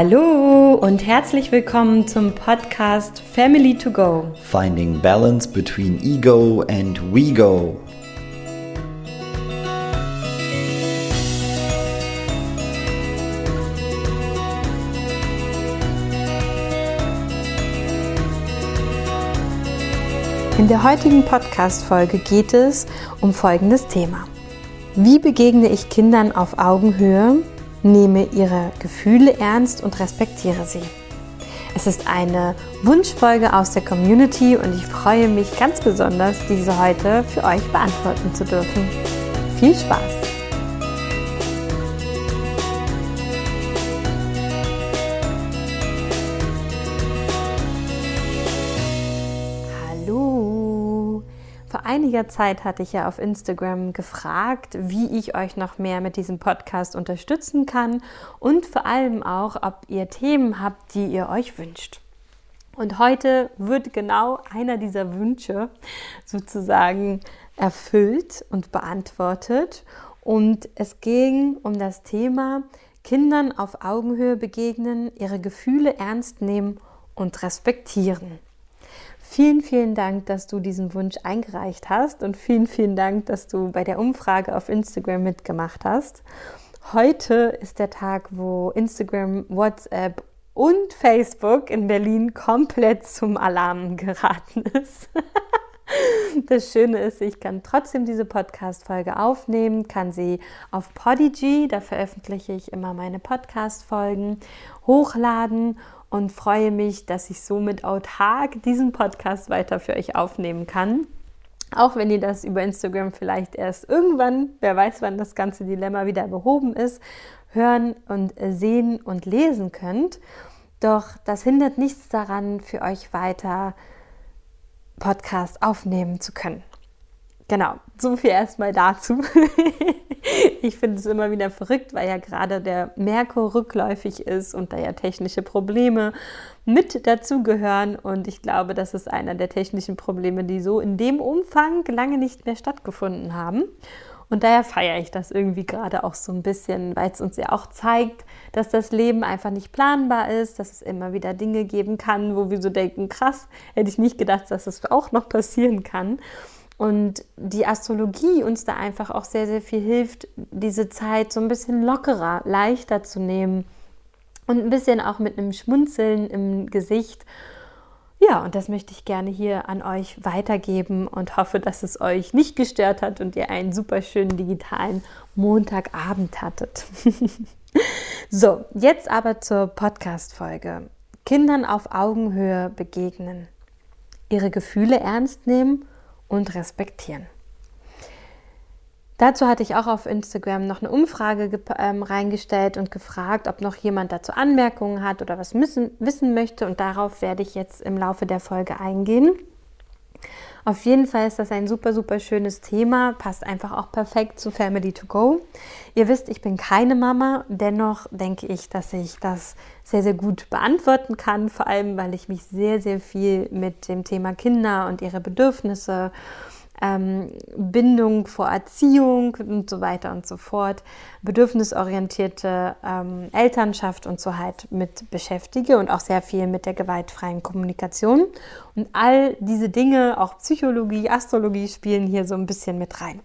Hallo und herzlich willkommen zum Podcast Family to Go. Finding balance between ego and we go. In der heutigen Podcast-Folge geht es um folgendes Thema. Wie begegne ich Kindern auf Augenhöhe nehme ihre Gefühle ernst und respektiere sie. Es ist eine Wunschfolge aus der Community und ich freue mich ganz besonders, diese heute für euch beantworten zu dürfen. Viel Spaß! Einiger Zeit hatte ich ja auf Instagram gefragt, wie ich euch noch mehr mit diesem Podcast unterstützen kann und vor allem auch, ob ihr Themen habt, die ihr euch wünscht. Und heute wird genau einer dieser Wünsche sozusagen erfüllt und beantwortet. Und es ging um das Thema Kindern auf Augenhöhe begegnen, ihre Gefühle ernst nehmen und respektieren. Vielen, vielen Dank, dass du diesen Wunsch eingereicht hast und vielen, vielen Dank, dass du bei der Umfrage auf Instagram mitgemacht hast. Heute ist der Tag, wo Instagram, WhatsApp und Facebook in Berlin komplett zum Alarm geraten ist. Das Schöne ist, ich kann trotzdem diese Podcast-Folge aufnehmen, kann sie auf Podigy, da veröffentliche ich immer meine Podcast-Folgen, hochladen und freue mich, dass ich somit autark diesen Podcast weiter für euch aufnehmen kann. Auch wenn ihr das über Instagram vielleicht erst irgendwann, wer weiß, wann das ganze Dilemma wieder behoben ist, hören und sehen und lesen könnt. Doch das hindert nichts daran, für euch weiter Podcast aufnehmen zu können. Genau, so viel erstmal dazu. ich finde es immer wieder verrückt, weil ja gerade der Merkur rückläufig ist und da ja technische Probleme mit dazugehören. Und ich glaube, das ist einer der technischen Probleme, die so in dem Umfang lange nicht mehr stattgefunden haben. Und daher feiere ich das irgendwie gerade auch so ein bisschen, weil es uns ja auch zeigt, dass das Leben einfach nicht planbar ist, dass es immer wieder Dinge geben kann, wo wir so denken, krass, hätte ich nicht gedacht, dass das auch noch passieren kann. Und die Astrologie uns da einfach auch sehr, sehr viel hilft, diese Zeit so ein bisschen lockerer, leichter zu nehmen und ein bisschen auch mit einem Schmunzeln im Gesicht. Ja, und das möchte ich gerne hier an euch weitergeben und hoffe, dass es euch nicht gestört hat und ihr einen super schönen digitalen Montagabend hattet. so, jetzt aber zur Podcast-Folge. Kindern auf Augenhöhe begegnen, ihre Gefühle ernst nehmen und respektieren. Dazu hatte ich auch auf Instagram noch eine Umfrage ähm, reingestellt und gefragt, ob noch jemand dazu Anmerkungen hat oder was müssen, wissen möchte. Und darauf werde ich jetzt im Laufe der Folge eingehen. Auf jeden Fall ist das ein super, super schönes Thema, passt einfach auch perfekt zu Family to Go. Ihr wisst, ich bin keine Mama, dennoch denke ich, dass ich das sehr, sehr gut beantworten kann, vor allem weil ich mich sehr, sehr viel mit dem Thema Kinder und ihre Bedürfnisse ähm, Bindung vor Erziehung und so weiter und so fort, bedürfnisorientierte ähm, Elternschaft und so halt mit beschäftige und auch sehr viel mit der gewaltfreien Kommunikation. Und all diese Dinge, auch Psychologie, Astrologie, spielen hier so ein bisschen mit rein.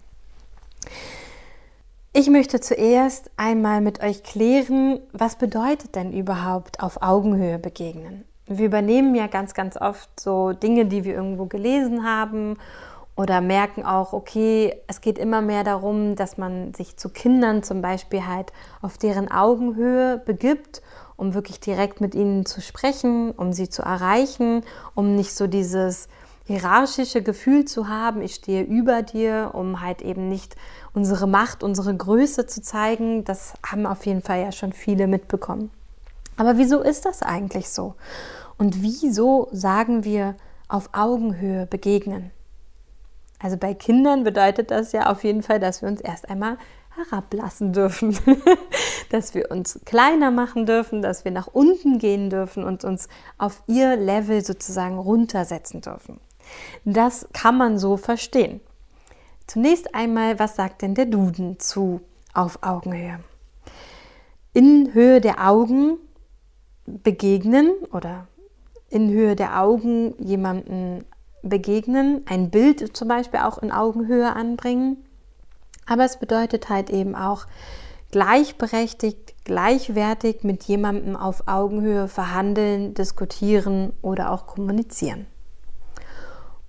Ich möchte zuerst einmal mit euch klären, was bedeutet denn überhaupt auf Augenhöhe begegnen? Wir übernehmen ja ganz, ganz oft so Dinge, die wir irgendwo gelesen haben oder merken auch, okay, es geht immer mehr darum, dass man sich zu Kindern zum Beispiel halt auf deren Augenhöhe begibt, um wirklich direkt mit ihnen zu sprechen, um sie zu erreichen, um nicht so dieses hierarchische Gefühl zu haben, ich stehe über dir, um halt eben nicht unsere Macht, unsere Größe zu zeigen. Das haben auf jeden Fall ja schon viele mitbekommen. Aber wieso ist das eigentlich so? Und wieso sagen wir auf Augenhöhe begegnen? Also bei Kindern bedeutet das ja auf jeden Fall, dass wir uns erst einmal herablassen dürfen, dass wir uns kleiner machen dürfen, dass wir nach unten gehen dürfen und uns auf ihr Level sozusagen runtersetzen dürfen. Das kann man so verstehen. Zunächst einmal, was sagt denn der Duden zu auf Augenhöhe? In Höhe der Augen begegnen oder in Höhe der Augen jemanden begegnen, ein Bild zum Beispiel auch in Augenhöhe anbringen. Aber es bedeutet halt eben auch gleichberechtigt, gleichwertig mit jemandem auf Augenhöhe verhandeln, diskutieren oder auch kommunizieren.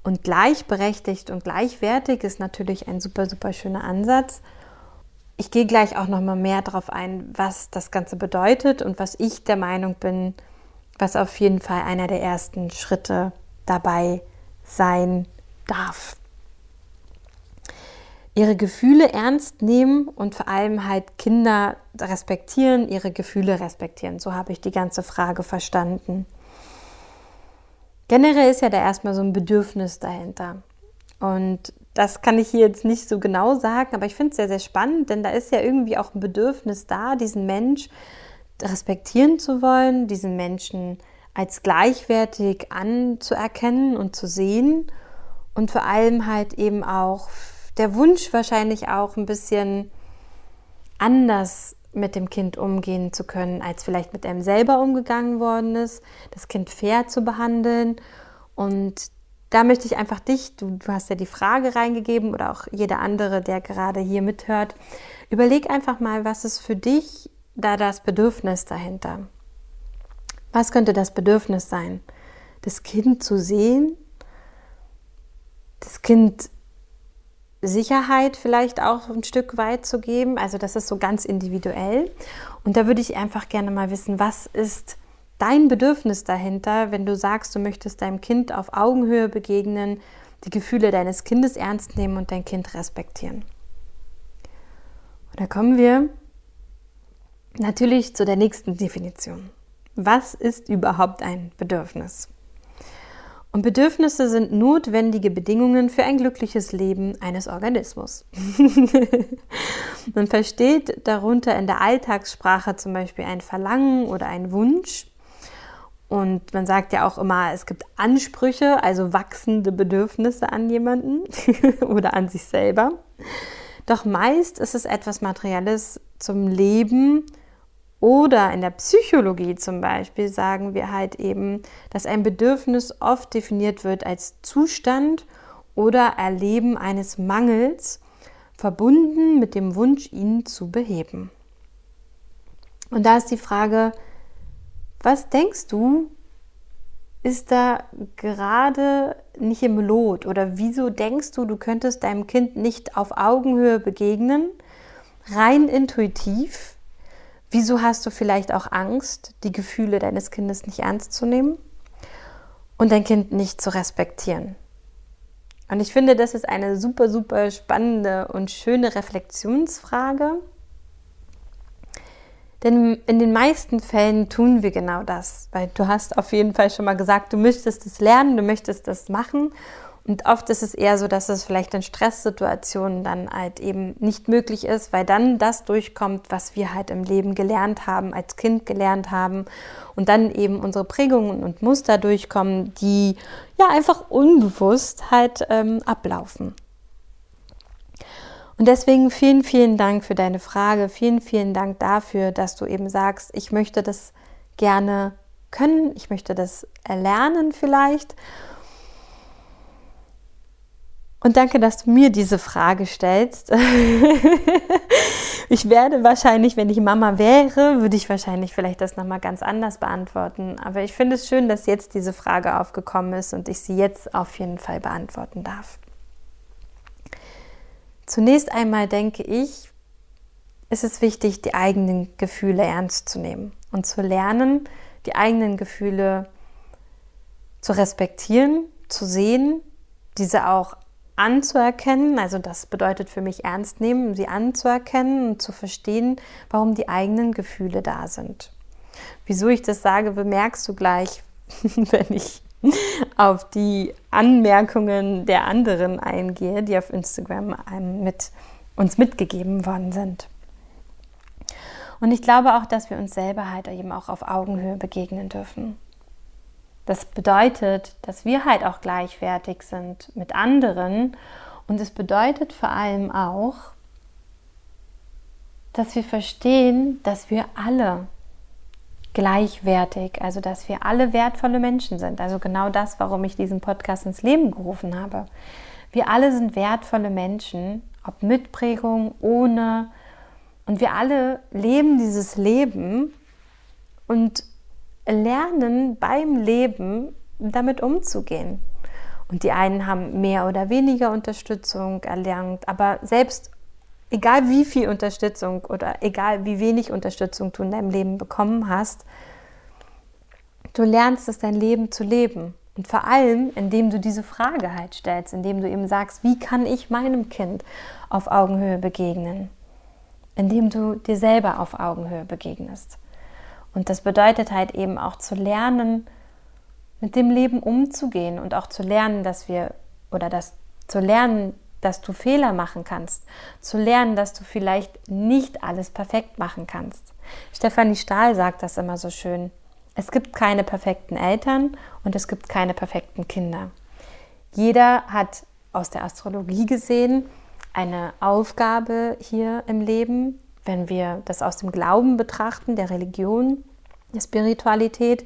Und gleichberechtigt und gleichwertig ist natürlich ein super, super schöner Ansatz. Ich gehe gleich auch noch mal mehr darauf ein, was das Ganze bedeutet und was ich der Meinung bin, was auf jeden Fall einer der ersten Schritte dabei sein darf. Ihre Gefühle ernst nehmen und vor allem halt Kinder respektieren, ihre Gefühle respektieren. So habe ich die ganze Frage verstanden. Generell ist ja da erstmal so ein Bedürfnis dahinter. Und das kann ich hier jetzt nicht so genau sagen, aber ich finde es sehr, sehr spannend, denn da ist ja irgendwie auch ein Bedürfnis da, diesen Mensch respektieren zu wollen, diesen Menschen als gleichwertig anzuerkennen und zu sehen und vor allem halt eben auch der Wunsch wahrscheinlich auch ein bisschen anders mit dem Kind umgehen zu können, als vielleicht mit einem selber umgegangen worden ist, das Kind fair zu behandeln. Und da möchte ich einfach dich, du, du hast ja die Frage reingegeben oder auch jeder andere, der gerade hier mithört, überleg einfach mal, was ist für dich da das Bedürfnis dahinter? Was könnte das Bedürfnis sein? Das Kind zu sehen, das Kind Sicherheit vielleicht auch ein Stück weit zu geben. Also das ist so ganz individuell. Und da würde ich einfach gerne mal wissen, was ist dein Bedürfnis dahinter, wenn du sagst, du möchtest deinem Kind auf Augenhöhe begegnen, die Gefühle deines Kindes ernst nehmen und dein Kind respektieren. Und da kommen wir natürlich zu der nächsten Definition. Was ist überhaupt ein Bedürfnis? Und Bedürfnisse sind notwendige Bedingungen für ein glückliches Leben eines Organismus. Man versteht darunter in der Alltagssprache zum Beispiel ein Verlangen oder ein Wunsch. Und man sagt ja auch immer, es gibt Ansprüche, also wachsende Bedürfnisse an jemanden oder an sich selber. Doch meist ist es etwas Materielles zum Leben oder in der Psychologie zum Beispiel sagen wir halt eben, dass ein Bedürfnis oft definiert wird als Zustand oder Erleben eines Mangels, verbunden mit dem Wunsch, ihn zu beheben. Und da ist die Frage, was denkst du, ist da gerade nicht im Lot? Oder wieso denkst du, du könntest deinem Kind nicht auf Augenhöhe begegnen, rein intuitiv? Wieso hast du vielleicht auch Angst, die Gefühle deines Kindes nicht ernst zu nehmen und dein Kind nicht zu respektieren? Und ich finde, das ist eine super, super spannende und schöne Reflexionsfrage. Denn in den meisten Fällen tun wir genau das, weil du hast auf jeden Fall schon mal gesagt, du möchtest es lernen, du möchtest es machen und oft ist es eher so, dass es vielleicht in Stresssituationen dann halt eben nicht möglich ist, weil dann das durchkommt, was wir halt im Leben gelernt haben, als Kind gelernt haben und dann eben unsere Prägungen und Muster durchkommen, die ja einfach unbewusst halt ähm, ablaufen. Und deswegen vielen, vielen Dank für deine Frage. Vielen, vielen Dank dafür, dass du eben sagst, ich möchte das gerne können, ich möchte das erlernen vielleicht und danke, dass du mir diese Frage stellst. ich werde wahrscheinlich, wenn ich Mama wäre, würde ich wahrscheinlich vielleicht das nochmal ganz anders beantworten. Aber ich finde es schön, dass jetzt diese Frage aufgekommen ist und ich sie jetzt auf jeden Fall beantworten darf. Zunächst einmal denke ich, ist es wichtig, die eigenen Gefühle ernst zu nehmen und zu lernen, die eigenen Gefühle zu respektieren, zu sehen, diese auch anzuerkennen, also das bedeutet für mich ernst nehmen, sie anzuerkennen und zu verstehen, warum die eigenen Gefühle da sind. Wieso ich das sage, bemerkst du gleich, wenn ich auf die Anmerkungen der anderen eingehe, die auf Instagram mit uns mitgegeben worden sind. Und ich glaube auch, dass wir uns selber halt eben auch auf Augenhöhe begegnen dürfen. Das bedeutet, dass wir halt auch gleichwertig sind mit anderen und es bedeutet vor allem auch, dass wir verstehen, dass wir alle gleichwertig, also dass wir alle wertvolle Menschen sind. Also genau das, warum ich diesen Podcast ins Leben gerufen habe. Wir alle sind wertvolle Menschen, ob mit Prägung, ohne. Und wir alle leben dieses Leben und lernen beim Leben damit umzugehen. Und die einen haben mehr oder weniger Unterstützung erlernt, aber selbst egal wie viel Unterstützung oder egal wie wenig Unterstützung du in deinem Leben bekommen hast, du lernst es, dein Leben zu leben. Und vor allem, indem du diese Frage halt stellst, indem du eben sagst, wie kann ich meinem Kind auf Augenhöhe begegnen? Indem du dir selber auf Augenhöhe begegnest. Und das bedeutet halt eben auch zu lernen, mit dem Leben umzugehen und auch zu lernen, dass wir oder das zu lernen, dass du Fehler machen kannst, zu lernen, dass du vielleicht nicht alles perfekt machen kannst. Stefanie Stahl sagt das immer so schön. Es gibt keine perfekten Eltern und es gibt keine perfekten Kinder. Jeder hat aus der Astrologie gesehen eine Aufgabe hier im Leben, wenn wir das aus dem Glauben betrachten, der Religion, der Spiritualität,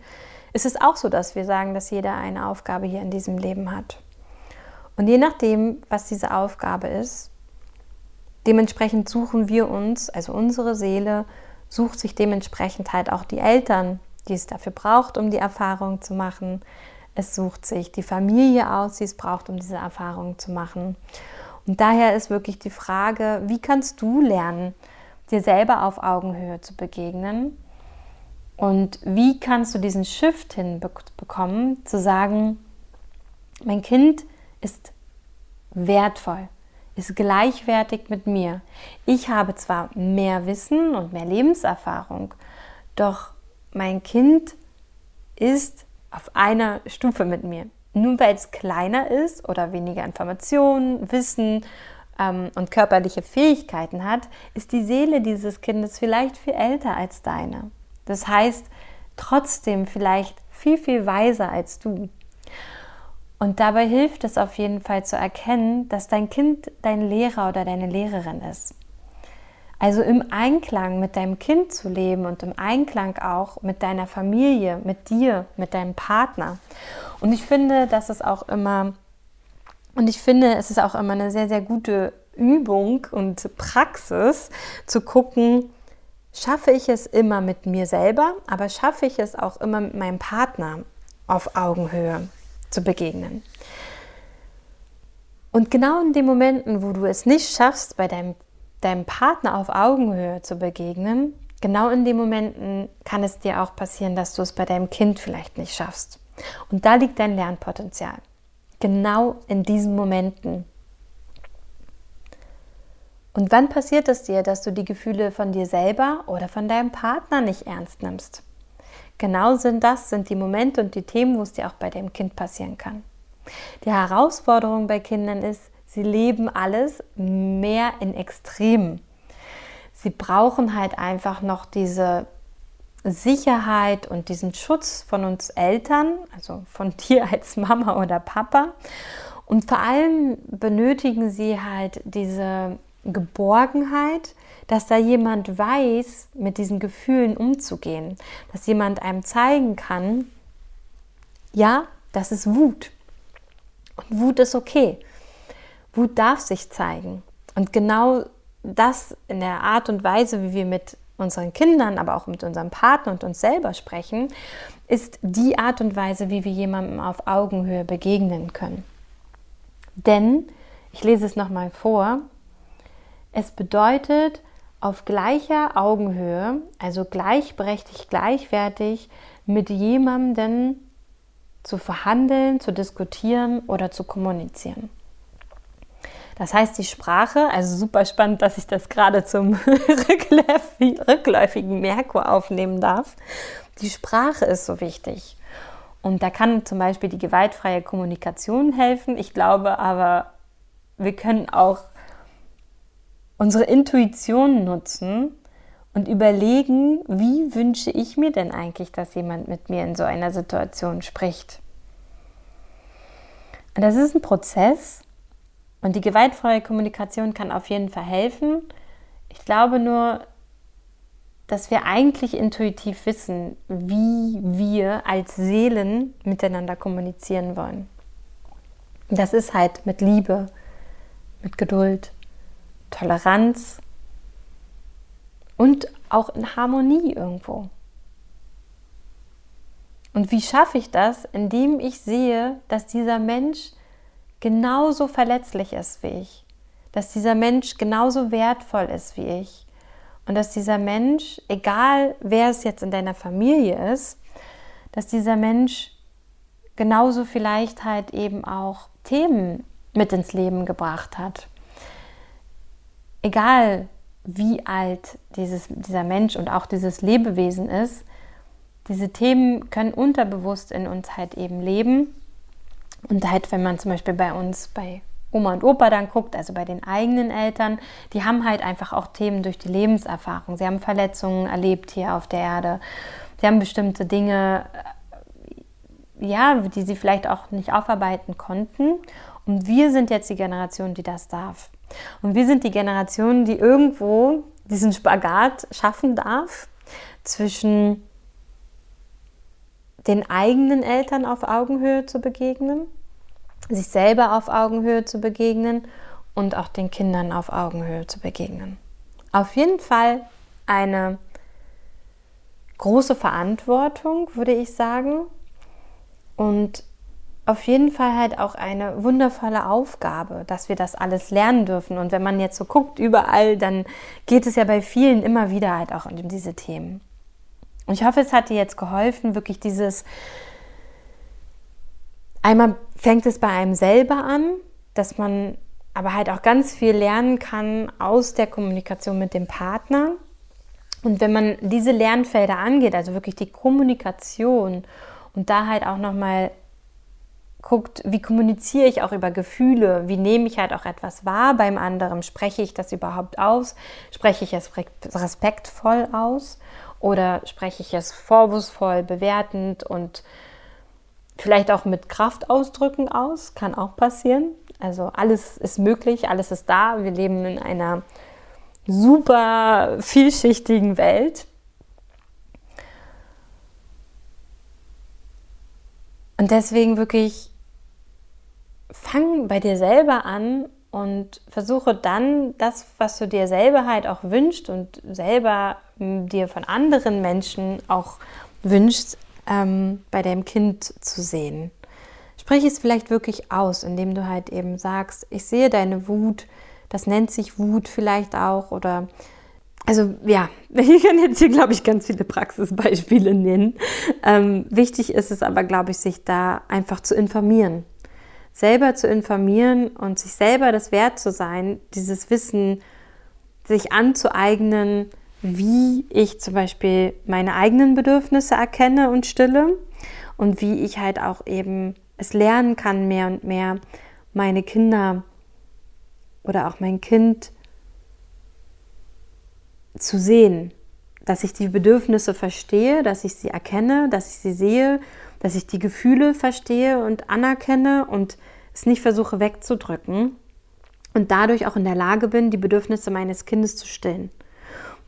ist es auch so, dass wir sagen, dass jeder eine Aufgabe hier in diesem Leben hat. Und je nachdem, was diese Aufgabe ist, dementsprechend suchen wir uns, also unsere Seele sucht sich dementsprechend halt auch die Eltern, die es dafür braucht, um die Erfahrung zu machen. Es sucht sich die Familie aus, die es braucht, um diese Erfahrung zu machen. Und daher ist wirklich die Frage, wie kannst du lernen, dir selber auf Augenhöhe zu begegnen? Und wie kannst du diesen Shift hinbekommen, zu sagen, mein Kind ist wertvoll, ist gleichwertig mit mir. Ich habe zwar mehr Wissen und mehr Lebenserfahrung, doch mein Kind ist auf einer Stufe mit mir. Nur weil es kleiner ist oder weniger Informationen, Wissen ähm, und körperliche Fähigkeiten hat, ist die Seele dieses Kindes vielleicht viel älter als deine. Das heißt, trotzdem vielleicht viel, viel weiser als du. Und dabei hilft es auf jeden Fall zu erkennen, dass dein Kind dein Lehrer oder deine Lehrerin ist. Also im Einklang mit deinem Kind zu leben und im Einklang auch mit deiner Familie, mit dir, mit deinem Partner. Und ich finde, dass es auch immer, und ich finde, es ist auch immer eine sehr, sehr gute Übung und Praxis zu gucken, schaffe ich es immer mit mir selber, aber schaffe ich es auch immer mit meinem Partner auf Augenhöhe zu begegnen. Und genau in den Momenten, wo du es nicht schaffst, bei deinem, deinem Partner auf Augenhöhe zu begegnen, genau in den Momenten kann es dir auch passieren, dass du es bei deinem Kind vielleicht nicht schaffst. Und da liegt dein Lernpotenzial. Genau in diesen Momenten. Und wann passiert es dir, dass du die Gefühle von dir selber oder von deinem Partner nicht ernst nimmst? Genau sind das, sind die Momente und die Themen, wo es dir auch bei dem Kind passieren kann. Die Herausforderung bei Kindern ist, sie leben alles mehr in Extremen. Sie brauchen halt einfach noch diese Sicherheit und diesen Schutz von uns Eltern, also von dir als Mama oder Papa. Und vor allem benötigen sie halt diese Geborgenheit, dass da jemand weiß, mit diesen Gefühlen umzugehen, dass jemand einem zeigen kann, ja, das ist Wut. Und Wut ist okay. Wut darf sich zeigen. Und genau das in der Art und Weise, wie wir mit unseren Kindern, aber auch mit unserem Partner und uns selber sprechen, ist die Art und Weise, wie wir jemandem auf Augenhöhe begegnen können. Denn, ich lese es nochmal vor, es bedeutet, auf gleicher Augenhöhe, also gleichberechtigt, gleichwertig mit jemandem zu verhandeln, zu diskutieren oder zu kommunizieren. Das heißt, die Sprache, also super spannend, dass ich das gerade zum rückläufigen Merkur aufnehmen darf. Die Sprache ist so wichtig. Und da kann zum Beispiel die gewaltfreie Kommunikation helfen. Ich glaube aber, wir können auch unsere Intuition nutzen und überlegen, wie wünsche ich mir denn eigentlich, dass jemand mit mir in so einer Situation spricht. Und das ist ein Prozess und die gewaltfreie Kommunikation kann auf jeden Fall helfen. Ich glaube nur, dass wir eigentlich intuitiv wissen, wie wir als Seelen miteinander kommunizieren wollen. Das ist halt mit Liebe, mit Geduld, Toleranz und auch in Harmonie irgendwo. Und wie schaffe ich das? Indem ich sehe, dass dieser Mensch genauso verletzlich ist wie ich, dass dieser Mensch genauso wertvoll ist wie ich und dass dieser Mensch, egal wer es jetzt in deiner Familie ist, dass dieser Mensch genauso vielleicht halt eben auch Themen mit ins Leben gebracht hat. Egal wie alt dieses, dieser Mensch und auch dieses Lebewesen ist, diese Themen können unterbewusst in uns halt eben leben. Und halt, wenn man zum Beispiel bei uns, bei Oma und Opa dann guckt, also bei den eigenen Eltern, die haben halt einfach auch Themen durch die Lebenserfahrung. Sie haben Verletzungen erlebt hier auf der Erde. Sie haben bestimmte Dinge, äh, ja, die sie vielleicht auch nicht aufarbeiten konnten. Und wir sind jetzt die Generation, die das darf. Und wir sind die Generation, die irgendwo diesen Spagat schaffen darf zwischen den eigenen Eltern auf Augenhöhe zu begegnen, sich selber auf Augenhöhe zu begegnen und auch den Kindern auf Augenhöhe zu begegnen. Auf jeden Fall eine große Verantwortung, würde ich sagen. Und auf jeden Fall halt auch eine wundervolle Aufgabe, dass wir das alles lernen dürfen. Und wenn man jetzt so guckt überall, dann geht es ja bei vielen immer wieder halt auch um diese Themen. Und ich hoffe, es hat dir jetzt geholfen, wirklich dieses, einmal fängt es bei einem selber an, dass man aber halt auch ganz viel lernen kann aus der Kommunikation mit dem Partner. Und wenn man diese Lernfelder angeht, also wirklich die Kommunikation und da halt auch nochmal guckt, wie kommuniziere ich auch über Gefühle, wie nehme ich halt auch etwas wahr beim anderen, spreche ich das überhaupt aus, spreche ich es respektvoll aus oder spreche ich es vorwurfsvoll, bewertend und vielleicht auch mit Kraftausdrücken aus, kann auch passieren. Also alles ist möglich, alles ist da. Wir leben in einer super vielschichtigen Welt. Und deswegen wirklich fang bei dir selber an und versuche dann das, was du dir selber halt auch wünschst und selber hm, dir von anderen Menschen auch wünschst, ähm, bei deinem Kind zu sehen. Sprich es vielleicht wirklich aus, indem du halt eben sagst, ich sehe deine Wut, das nennt sich Wut vielleicht auch oder also ja, ich kann jetzt hier, glaube ich, ganz viele Praxisbeispiele nennen. Ähm, wichtig ist es aber, glaube ich, sich da einfach zu informieren. Selber zu informieren und sich selber das wert zu sein, dieses Wissen sich anzueignen, wie ich zum Beispiel meine eigenen Bedürfnisse erkenne und stille und wie ich halt auch eben es lernen kann, mehr und mehr meine Kinder oder auch mein Kind zu sehen, dass ich die Bedürfnisse verstehe, dass ich sie erkenne, dass ich sie sehe, dass ich die Gefühle verstehe und anerkenne und es nicht versuche wegzudrücken und dadurch auch in der Lage bin, die Bedürfnisse meines Kindes zu stillen.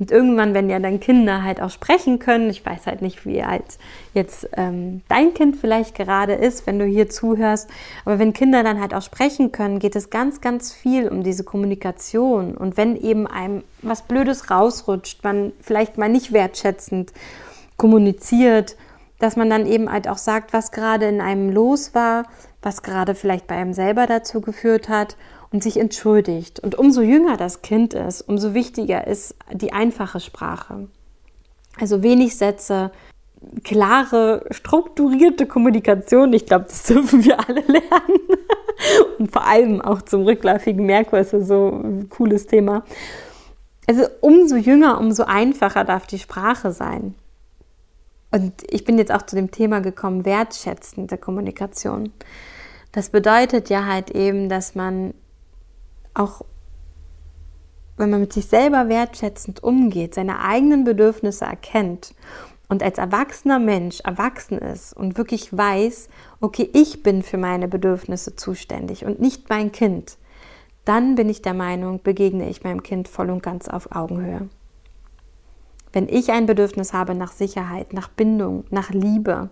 Und irgendwann, wenn ja dann Kinder halt auch sprechen können, ich weiß halt nicht, wie alt jetzt ähm, dein Kind vielleicht gerade ist, wenn du hier zuhörst, aber wenn Kinder dann halt auch sprechen können, geht es ganz, ganz viel um diese Kommunikation. Und wenn eben einem was Blödes rausrutscht, man vielleicht mal nicht wertschätzend kommuniziert, dass man dann eben halt auch sagt, was gerade in einem los war, was gerade vielleicht bei einem selber dazu geführt hat und sich entschuldigt. Und umso jünger das Kind ist, umso wichtiger ist die einfache Sprache. Also wenig Sätze, klare, strukturierte Kommunikation. Ich glaube, das dürfen wir alle lernen. Und vor allem auch zum rückläufigen Merkur ist das so ein cooles Thema. Also umso jünger, umso einfacher darf die Sprache sein. Und ich bin jetzt auch zu dem Thema gekommen, wertschätzende Kommunikation. Das bedeutet ja halt eben, dass man auch wenn man mit sich selber wertschätzend umgeht, seine eigenen Bedürfnisse erkennt und als erwachsener Mensch erwachsen ist und wirklich weiß, okay, ich bin für meine Bedürfnisse zuständig und nicht mein Kind, dann bin ich der Meinung, begegne ich meinem Kind voll und ganz auf Augenhöhe. Wenn ich ein Bedürfnis habe nach Sicherheit, nach Bindung, nach Liebe,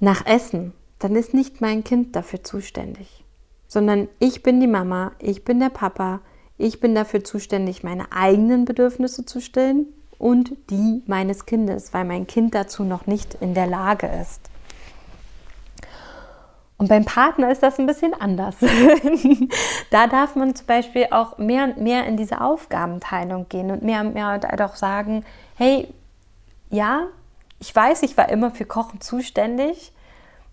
nach Essen, dann ist nicht mein Kind dafür zuständig, sondern ich bin die Mama, ich bin der Papa, ich bin dafür zuständig, meine eigenen Bedürfnisse zu stillen und die meines Kindes, weil mein Kind dazu noch nicht in der Lage ist. Und beim Partner ist das ein bisschen anders. da darf man zum Beispiel auch mehr und mehr in diese Aufgabenteilung gehen und mehr und mehr auch sagen, hey, ja, ich weiß, ich war immer für Kochen zuständig.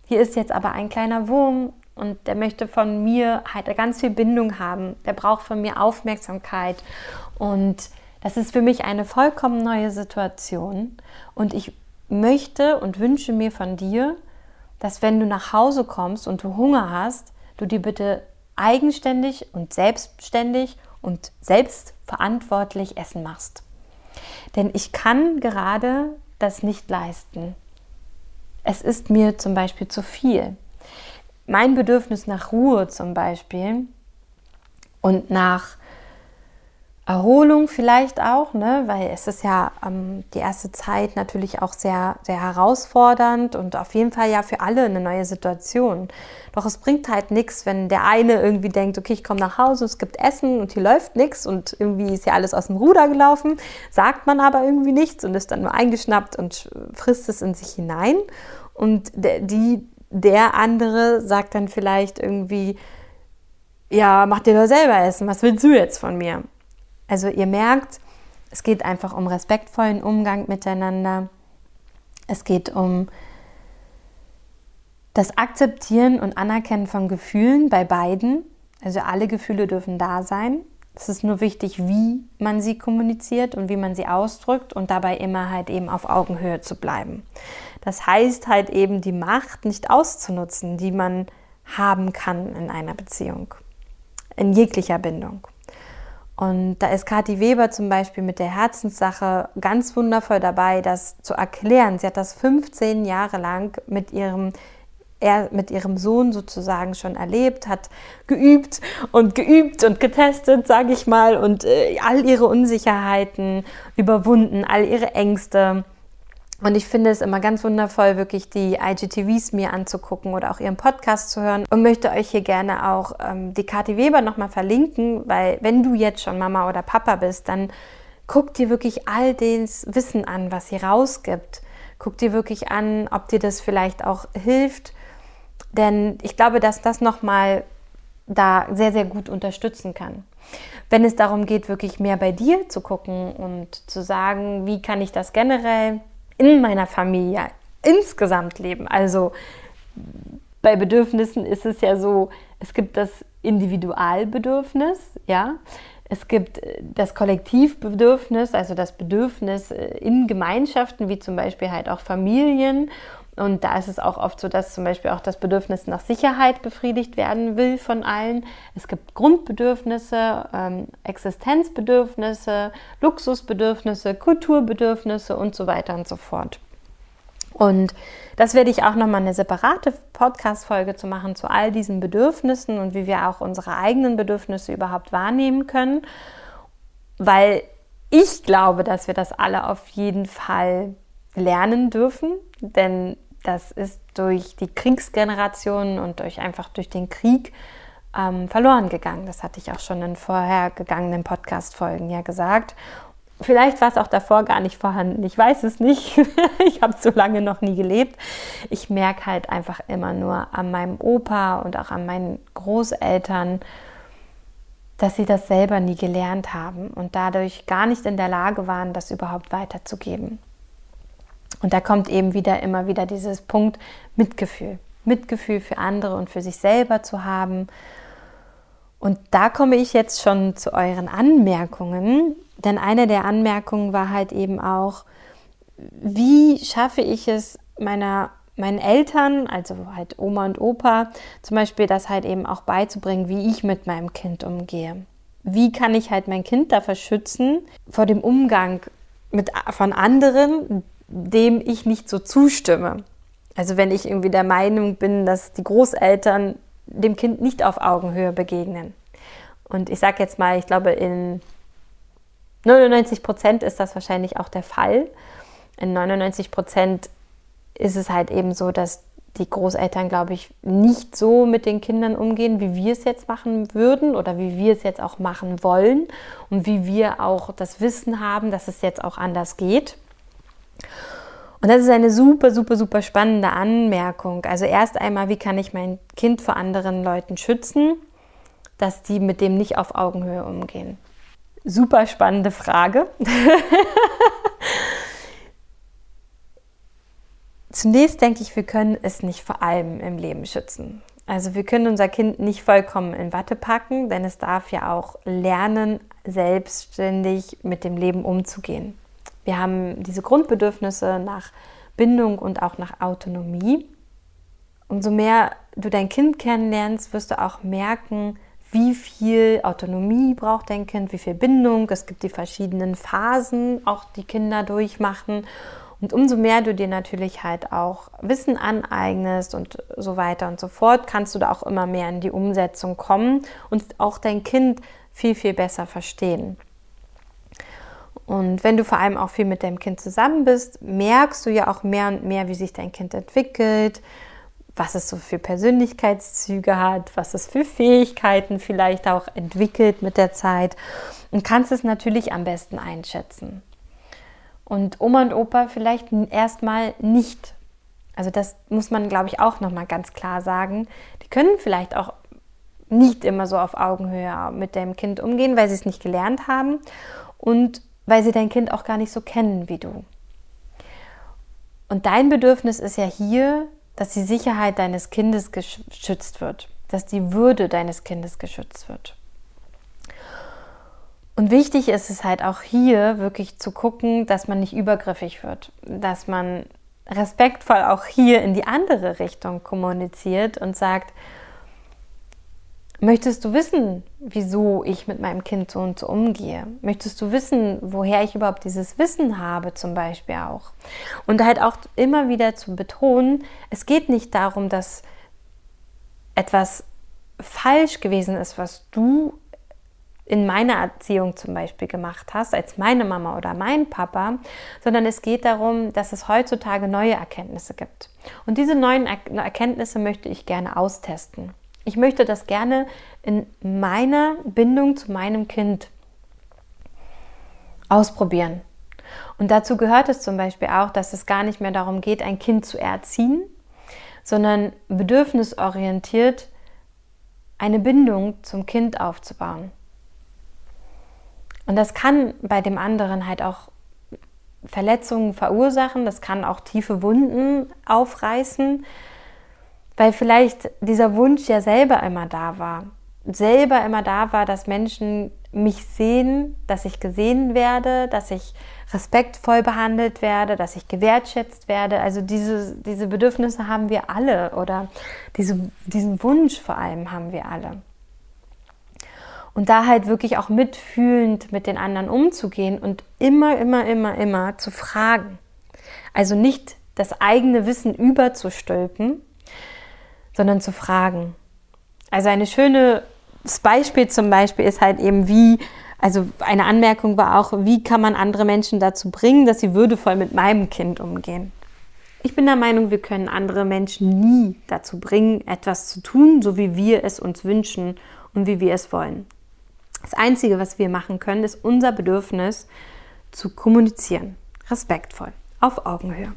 Hier ist jetzt aber ein kleiner Wurm und der möchte von mir halt ganz viel Bindung haben. Der braucht von mir Aufmerksamkeit. Und das ist für mich eine vollkommen neue Situation. Und ich möchte und wünsche mir von dir, dass wenn du nach Hause kommst und du Hunger hast, du dir bitte eigenständig und selbstständig und selbstverantwortlich Essen machst. Denn ich kann gerade das nicht leisten. Es ist mir zum Beispiel zu viel. Mein Bedürfnis nach Ruhe zum Beispiel und nach Erholung vielleicht auch, ne? weil es ist ja ähm, die erste Zeit natürlich auch sehr, sehr herausfordernd und auf jeden Fall ja für alle eine neue Situation. Doch es bringt halt nichts, wenn der eine irgendwie denkt, okay, ich komme nach Hause, es gibt Essen und hier läuft nichts und irgendwie ist ja alles aus dem Ruder gelaufen, sagt man aber irgendwie nichts und ist dann nur eingeschnappt und frisst es in sich hinein. Und der, die, der andere sagt dann vielleicht irgendwie, ja, mach dir doch selber Essen, was willst du jetzt von mir? Also ihr merkt, es geht einfach um respektvollen Umgang miteinander. Es geht um das Akzeptieren und Anerkennen von Gefühlen bei beiden. Also alle Gefühle dürfen da sein. Es ist nur wichtig, wie man sie kommuniziert und wie man sie ausdrückt und dabei immer halt eben auf Augenhöhe zu bleiben. Das heißt halt eben die Macht nicht auszunutzen, die man haben kann in einer Beziehung, in jeglicher Bindung. Und da ist Kathi Weber zum Beispiel mit der Herzenssache ganz wundervoll dabei, das zu erklären. Sie hat das 15 Jahre lang mit ihrem er mit ihrem Sohn sozusagen schon erlebt, hat geübt und geübt und getestet, sage ich mal, und äh, all ihre Unsicherheiten überwunden, all ihre Ängste. Und ich finde es immer ganz wundervoll, wirklich die IGTVs mir anzugucken oder auch ihren Podcast zu hören und möchte euch hier gerne auch ähm, die Kathi Weber nochmal verlinken, weil wenn du jetzt schon Mama oder Papa bist, dann guck dir wirklich all das Wissen an, was sie rausgibt. Guck dir wirklich an, ob dir das vielleicht auch hilft, denn ich glaube, dass das nochmal da sehr, sehr gut unterstützen kann. Wenn es darum geht, wirklich mehr bei dir zu gucken und zu sagen, wie kann ich das generell in meiner Familie insgesamt leben. Also bei Bedürfnissen ist es ja so, es gibt das Individualbedürfnis, ja. Es gibt äh, das Kollektivbedürfnis, also das Bedürfnis äh, in Gemeinschaften, wie zum Beispiel halt auch Familien. Und da ist es auch oft so, dass zum Beispiel auch das Bedürfnis nach Sicherheit befriedigt werden will von allen. Es gibt Grundbedürfnisse, ähm, Existenzbedürfnisse, Luxusbedürfnisse, Kulturbedürfnisse und so weiter und so fort. Und das werde ich auch nochmal eine separate Podcast-Folge zu machen zu all diesen Bedürfnissen und wie wir auch unsere eigenen Bedürfnisse überhaupt wahrnehmen können. Weil ich glaube, dass wir das alle auf jeden Fall lernen dürfen, denn das ist durch die Kriegsgeneration und durch einfach durch den Krieg ähm, verloren gegangen. Das hatte ich auch schon in vorhergegangenen Podcast-Folgen ja gesagt. Vielleicht war es auch davor gar nicht vorhanden. Ich weiß es nicht. ich habe so lange noch nie gelebt. Ich merke halt einfach immer nur an meinem Opa und auch an meinen Großeltern, dass sie das selber nie gelernt haben und dadurch gar nicht in der Lage waren, das überhaupt weiterzugeben. Und da kommt eben wieder immer wieder dieses Punkt Mitgefühl. Mitgefühl für andere und für sich selber zu haben. Und da komme ich jetzt schon zu euren Anmerkungen, denn eine der Anmerkungen war halt eben auch, wie schaffe ich es meiner meinen Eltern, also halt Oma und Opa, zum Beispiel das halt eben auch beizubringen, wie ich mit meinem Kind umgehe. Wie kann ich halt mein Kind dafür schützen vor dem Umgang mit, von anderen, dem ich nicht so zustimme. Also wenn ich irgendwie der Meinung bin, dass die Großeltern dem Kind nicht auf Augenhöhe begegnen. Und ich sage jetzt mal, ich glaube, in 99 Prozent ist das wahrscheinlich auch der Fall. In 99 Prozent ist es halt eben so, dass die Großeltern, glaube ich, nicht so mit den Kindern umgehen, wie wir es jetzt machen würden oder wie wir es jetzt auch machen wollen und wie wir auch das Wissen haben, dass es jetzt auch anders geht. Und das ist eine super, super, super spannende Anmerkung. Also erst einmal, wie kann ich mein Kind vor anderen Leuten schützen, dass die mit dem nicht auf Augenhöhe umgehen? Super spannende Frage. Zunächst denke ich, wir können es nicht vor allem im Leben schützen. Also wir können unser Kind nicht vollkommen in Watte packen, denn es darf ja auch lernen, selbstständig mit dem Leben umzugehen. Wir haben diese Grundbedürfnisse nach Bindung und auch nach Autonomie. Umso mehr du dein Kind kennenlernst, wirst du auch merken, wie viel Autonomie braucht dein Kind, wie viel Bindung. Es gibt die verschiedenen Phasen, auch die Kinder durchmachen. Und umso mehr du dir natürlich halt auch Wissen aneignest und so weiter und so fort, kannst du da auch immer mehr in die Umsetzung kommen und auch dein Kind viel, viel besser verstehen. Und wenn du vor allem auch viel mit deinem Kind zusammen bist, merkst du ja auch mehr und mehr, wie sich dein Kind entwickelt, was es so für Persönlichkeitszüge hat, was es für Fähigkeiten vielleicht auch entwickelt mit der Zeit und kannst es natürlich am besten einschätzen und Oma und Opa vielleicht erstmal nicht. Also das muss man, glaube ich, auch nochmal ganz klar sagen. Die können vielleicht auch nicht immer so auf Augenhöhe mit dem Kind umgehen, weil sie es nicht gelernt haben und weil sie dein Kind auch gar nicht so kennen wie du. Und dein Bedürfnis ist ja hier, dass die Sicherheit deines Kindes geschützt wird, dass die Würde deines Kindes geschützt wird. Und wichtig ist es halt auch hier wirklich zu gucken, dass man nicht übergriffig wird, dass man respektvoll auch hier in die andere Richtung kommuniziert und sagt, möchtest du wissen, wieso ich mit meinem Kind so und so umgehe? Möchtest du wissen, woher ich überhaupt dieses Wissen habe zum Beispiel auch? Und halt auch immer wieder zu betonen, es geht nicht darum, dass etwas falsch gewesen ist, was du in meiner Erziehung zum Beispiel gemacht hast, als meine Mama oder mein Papa, sondern es geht darum, dass es heutzutage neue Erkenntnisse gibt. Und diese neuen Erkenntnisse möchte ich gerne austesten. Ich möchte das gerne in meiner Bindung zu meinem Kind ausprobieren. Und dazu gehört es zum Beispiel auch, dass es gar nicht mehr darum geht, ein Kind zu erziehen, sondern bedürfnisorientiert eine Bindung zum Kind aufzubauen. Und das kann bei dem anderen halt auch Verletzungen verursachen, das kann auch tiefe Wunden aufreißen, weil vielleicht dieser Wunsch ja selber immer da war. Selber immer da war, dass Menschen mich sehen, dass ich gesehen werde, dass ich respektvoll behandelt werde, dass ich gewertschätzt werde. Also diese, diese Bedürfnisse haben wir alle oder diese, diesen Wunsch vor allem haben wir alle. Und da halt wirklich auch mitfühlend mit den anderen umzugehen und immer, immer, immer, immer zu fragen. Also nicht das eigene Wissen überzustülpen, sondern zu fragen. Also ein schönes Beispiel zum Beispiel ist halt eben wie, also eine Anmerkung war auch, wie kann man andere Menschen dazu bringen, dass sie würdevoll mit meinem Kind umgehen. Ich bin der Meinung, wir können andere Menschen nie dazu bringen, etwas zu tun, so wie wir es uns wünschen und wie wir es wollen. Das Einzige, was wir machen können, ist unser Bedürfnis zu kommunizieren. Respektvoll, auf Augenhöhe.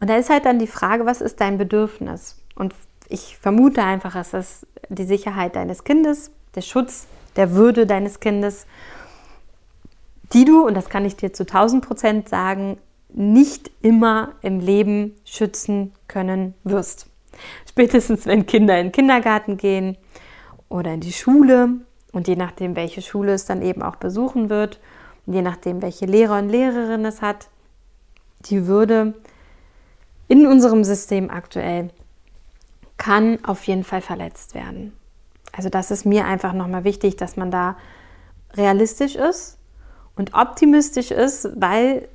Und da ist halt dann die Frage, was ist dein Bedürfnis? Und ich vermute einfach, es ist die Sicherheit deines Kindes, der Schutz der Würde deines Kindes, die du, und das kann ich dir zu 1000 Prozent sagen, nicht immer im Leben schützen können wirst. Spätestens, wenn Kinder in den Kindergarten gehen oder in die Schule und je nachdem, welche Schule es dann eben auch besuchen wird, und je nachdem, welche Lehrer und Lehrerin es hat, die Würde in unserem System aktuell kann auf jeden Fall verletzt werden. Also das ist mir einfach nochmal wichtig, dass man da realistisch ist und optimistisch ist, weil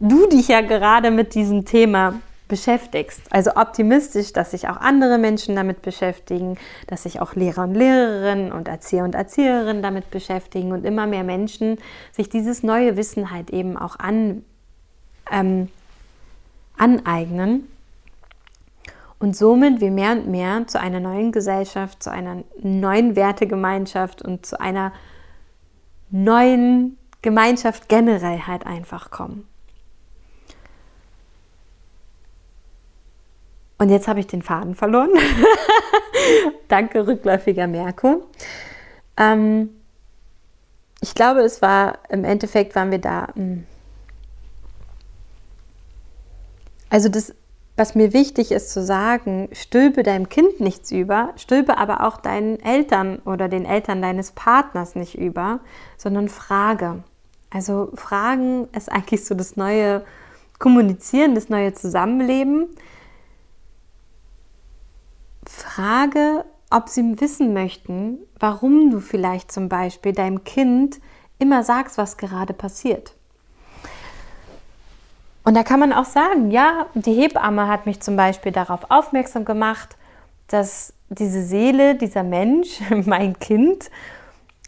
du dich ja gerade mit diesem Thema beschäftigst. Also optimistisch, dass sich auch andere Menschen damit beschäftigen, dass sich auch Lehrer und Lehrerinnen und Erzieher und Erzieherinnen damit beschäftigen und immer mehr Menschen sich dieses neue Wissen halt eben auch an, ähm, aneignen und somit wir mehr und mehr zu einer neuen Gesellschaft, zu einer neuen Wertegemeinschaft und zu einer neuen Gemeinschaft generell halt einfach kommen. Und jetzt habe ich den Faden verloren. Danke, rückläufiger Merko. Ähm, ich glaube, es war im Endeffekt waren wir da. Hm. Also das, was mir wichtig ist zu sagen, stülpe deinem Kind nichts über, stülpe aber auch deinen Eltern oder den Eltern deines Partners nicht über, sondern frage. Also Fragen ist eigentlich so das neue Kommunizieren, das neue Zusammenleben. Frage, ob sie wissen möchten, warum du vielleicht zum Beispiel deinem Kind immer sagst, was gerade passiert. Und da kann man auch sagen, ja, die Hebamme hat mich zum Beispiel darauf aufmerksam gemacht, dass diese Seele, dieser Mensch, mein Kind,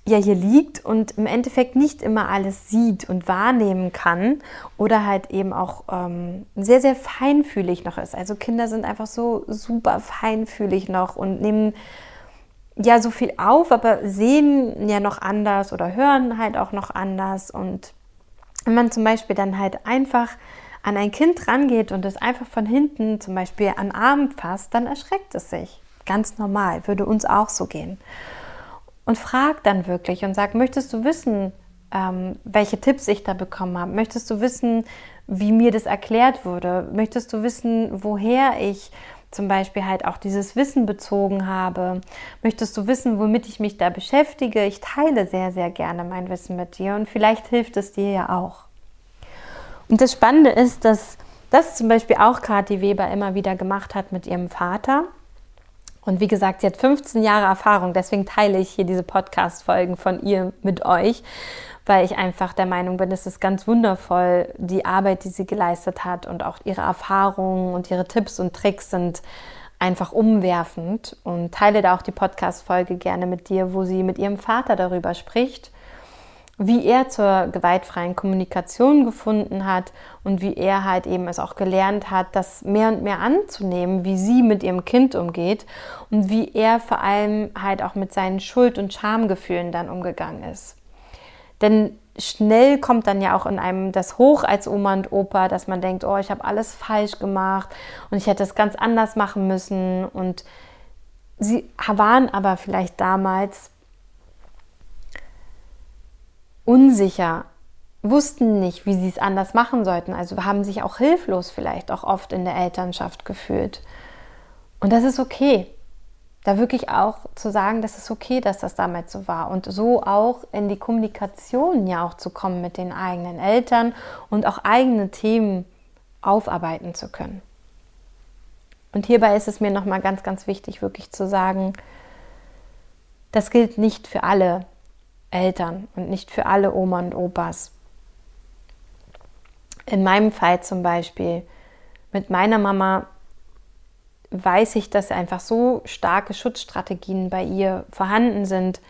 ja hier liegt und im Endeffekt nicht immer alles sieht und wahrnehmen kann oder halt eben auch ähm, sehr, sehr feinfühlig noch ist. Also Kinder sind einfach so super feinfühlig noch und nehmen ja so viel auf, aber sehen ja noch anders oder hören halt auch noch anders. Und wenn man zum Beispiel dann halt einfach an ein Kind rangeht und es einfach von hinten zum Beispiel an Arm fasst, dann erschreckt es sich. Ganz normal, würde uns auch so gehen und frag dann wirklich und sag, möchtest du wissen, ähm, welche Tipps ich da bekommen habe? Möchtest du wissen, wie mir das erklärt wurde? Möchtest du wissen, woher ich zum Beispiel halt auch dieses Wissen bezogen habe? Möchtest du wissen, womit ich mich da beschäftige? Ich teile sehr, sehr gerne mein Wissen mit dir und vielleicht hilft es dir ja auch. Und das Spannende ist, dass das zum Beispiel auch Kathi Weber immer wieder gemacht hat mit ihrem Vater. Und wie gesagt, sie hat 15 Jahre Erfahrung, deswegen teile ich hier diese Podcast-Folgen von ihr mit euch, weil ich einfach der Meinung bin, es ist ganz wundervoll, die Arbeit, die sie geleistet hat und auch ihre Erfahrungen und ihre Tipps und Tricks sind einfach umwerfend. Und teile da auch die Podcast-Folge gerne mit dir, wo sie mit ihrem Vater darüber spricht wie er zur gewaltfreien Kommunikation gefunden hat und wie er halt eben es auch gelernt hat, das mehr und mehr anzunehmen, wie sie mit ihrem Kind umgeht und wie er vor allem halt auch mit seinen Schuld- und Schamgefühlen dann umgegangen ist. Denn schnell kommt dann ja auch in einem das hoch als Oma und Opa, dass man denkt, oh, ich habe alles falsch gemacht und ich hätte es ganz anders machen müssen und sie waren aber vielleicht damals unsicher, wussten nicht, wie sie es anders machen sollten. Also haben sich auch hilflos vielleicht auch oft in der Elternschaft gefühlt. Und das ist okay. Da wirklich auch zu sagen, das ist okay, dass das damals so war. Und so auch in die Kommunikation ja auch zu kommen mit den eigenen Eltern und auch eigene Themen aufarbeiten zu können. Und hierbei ist es mir nochmal ganz, ganz wichtig, wirklich zu sagen, das gilt nicht für alle Eltern und nicht für alle Oma und Opas. In meinem Fall zum Beispiel mit meiner Mama weiß ich, dass einfach so starke Schutzstrategien bei ihr vorhanden sind,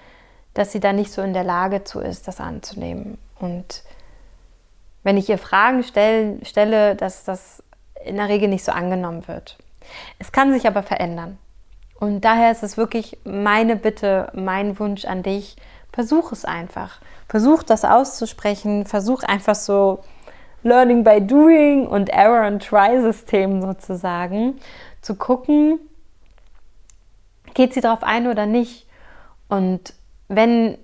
dass sie da nicht so in der Lage zu ist, das anzunehmen. Und wenn ich ihr Fragen stell, stelle, dass das in der Regel nicht so angenommen wird. Es kann sich aber verändern. Und daher ist es wirklich meine Bitte, mein Wunsch an dich, Versuch es einfach. Versuch das auszusprechen. Versuch einfach so Learning by Doing und Error and Try System sozusagen zu gucken, geht sie darauf ein oder nicht. Und wenn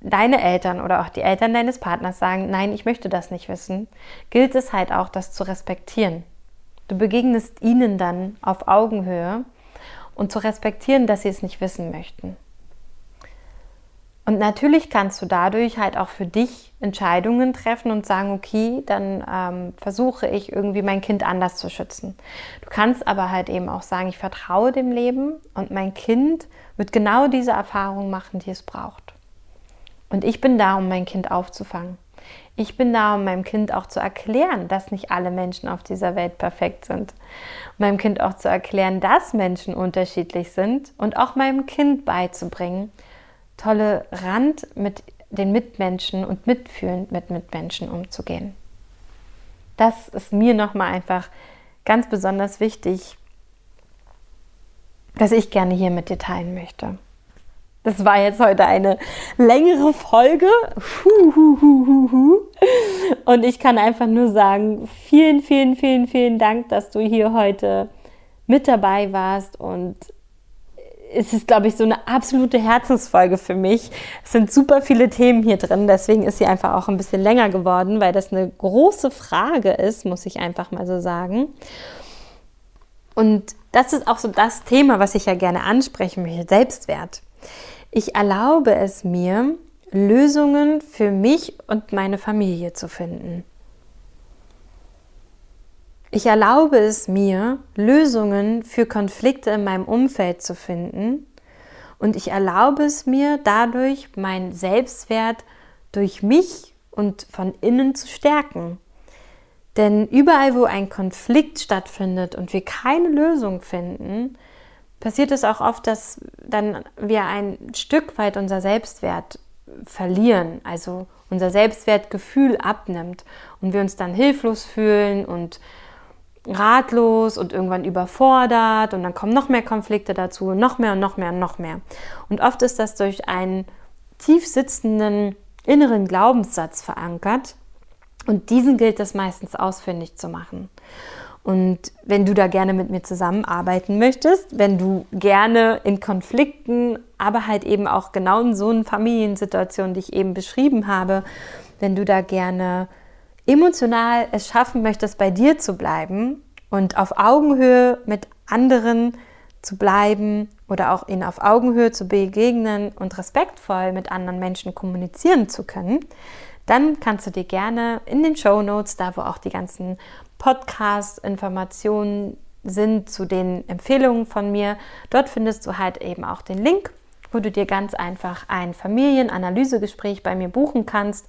deine Eltern oder auch die Eltern deines Partners sagen, nein, ich möchte das nicht wissen, gilt es halt auch, das zu respektieren. Du begegnest ihnen dann auf Augenhöhe und zu respektieren, dass sie es nicht wissen möchten. Und natürlich kannst du dadurch halt auch für dich Entscheidungen treffen und sagen, okay, dann ähm, versuche ich irgendwie mein Kind anders zu schützen. Du kannst aber halt eben auch sagen, ich vertraue dem Leben und mein Kind wird genau diese Erfahrung machen, die es braucht. Und ich bin da, um mein Kind aufzufangen. Ich bin da, um meinem Kind auch zu erklären, dass nicht alle Menschen auf dieser Welt perfekt sind. Meinem Kind auch zu erklären, dass Menschen unterschiedlich sind und auch meinem Kind beizubringen, tolerant mit den Mitmenschen und mitfühlend mit Mitmenschen umzugehen. Das ist mir nochmal einfach ganz besonders wichtig, dass ich gerne hier mit dir teilen möchte. Das war jetzt heute eine längere Folge. Und ich kann einfach nur sagen, vielen, vielen, vielen, vielen Dank, dass du hier heute mit dabei warst. Und es ist, glaube ich, so eine absolute Herzensfolge für mich. Es sind super viele Themen hier drin. Deswegen ist sie einfach auch ein bisschen länger geworden, weil das eine große Frage ist, muss ich einfach mal so sagen. Und das ist auch so das Thema, was ich ja gerne ansprechen möchte, Selbstwert. Ich erlaube es mir, Lösungen für mich und meine Familie zu finden. Ich erlaube es mir, Lösungen für Konflikte in meinem Umfeld zu finden und ich erlaube es mir dadurch, meinen Selbstwert durch mich und von innen zu stärken. Denn überall, wo ein Konflikt stattfindet und wir keine Lösung finden, passiert es auch oft, dass dann wir ein Stück weit unser Selbstwert verlieren, also unser Selbstwertgefühl abnimmt und wir uns dann hilflos fühlen und ratlos und irgendwann überfordert und dann kommen noch mehr Konflikte dazu, noch mehr und noch mehr und noch mehr. Und oft ist das durch einen tief sitzenden inneren Glaubenssatz verankert und diesen gilt es meistens ausfindig zu machen. Und wenn du da gerne mit mir zusammenarbeiten möchtest, wenn du gerne in Konflikten, aber halt eben auch genau in so einer Familiensituation, die ich eben beschrieben habe, wenn du da gerne emotional es schaffen möchtest, bei dir zu bleiben und auf Augenhöhe mit anderen zu bleiben oder auch ihnen auf Augenhöhe zu begegnen und respektvoll mit anderen Menschen kommunizieren zu können, dann kannst du dir gerne in den Show Notes, da wo auch die ganzen Podcast-Informationen sind zu den Empfehlungen von mir. Dort findest du halt eben auch den Link, wo du dir ganz einfach ein Familienanalysegespräch bei mir buchen kannst.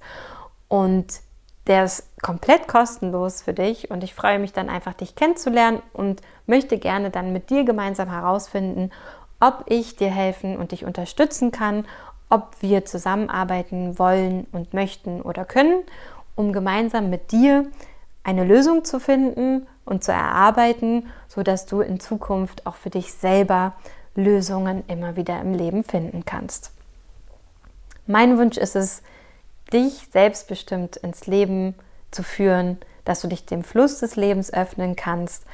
Und der ist komplett kostenlos für dich und ich freue mich dann einfach, dich kennenzulernen und möchte gerne dann mit dir gemeinsam herausfinden, ob ich dir helfen und dich unterstützen kann, ob wir zusammenarbeiten wollen und möchten oder können, um gemeinsam mit dir eine Lösung zu finden und zu erarbeiten, sodass du in Zukunft auch für dich selber Lösungen immer wieder im Leben finden kannst. Mein Wunsch ist es, dich selbstbestimmt ins Leben zu führen, dass du dich dem Fluss des Lebens öffnen kannst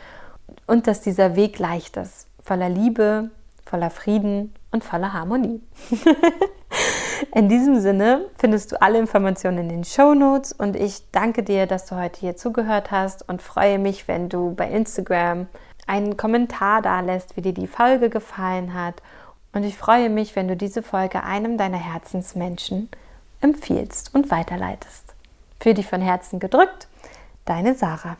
und dass dieser Weg leicht ist, voller Liebe, voller Frieden und voller Harmonie. In diesem Sinne findest du alle Informationen in den Show Notes und ich danke dir, dass du heute hier zugehört hast und freue mich, wenn du bei Instagram einen Kommentar da lässt, wie dir die Folge gefallen hat. Und ich freue mich, wenn du diese Folge einem deiner Herzensmenschen empfiehlst und weiterleitest. Für dich von Herzen gedrückt, deine Sarah.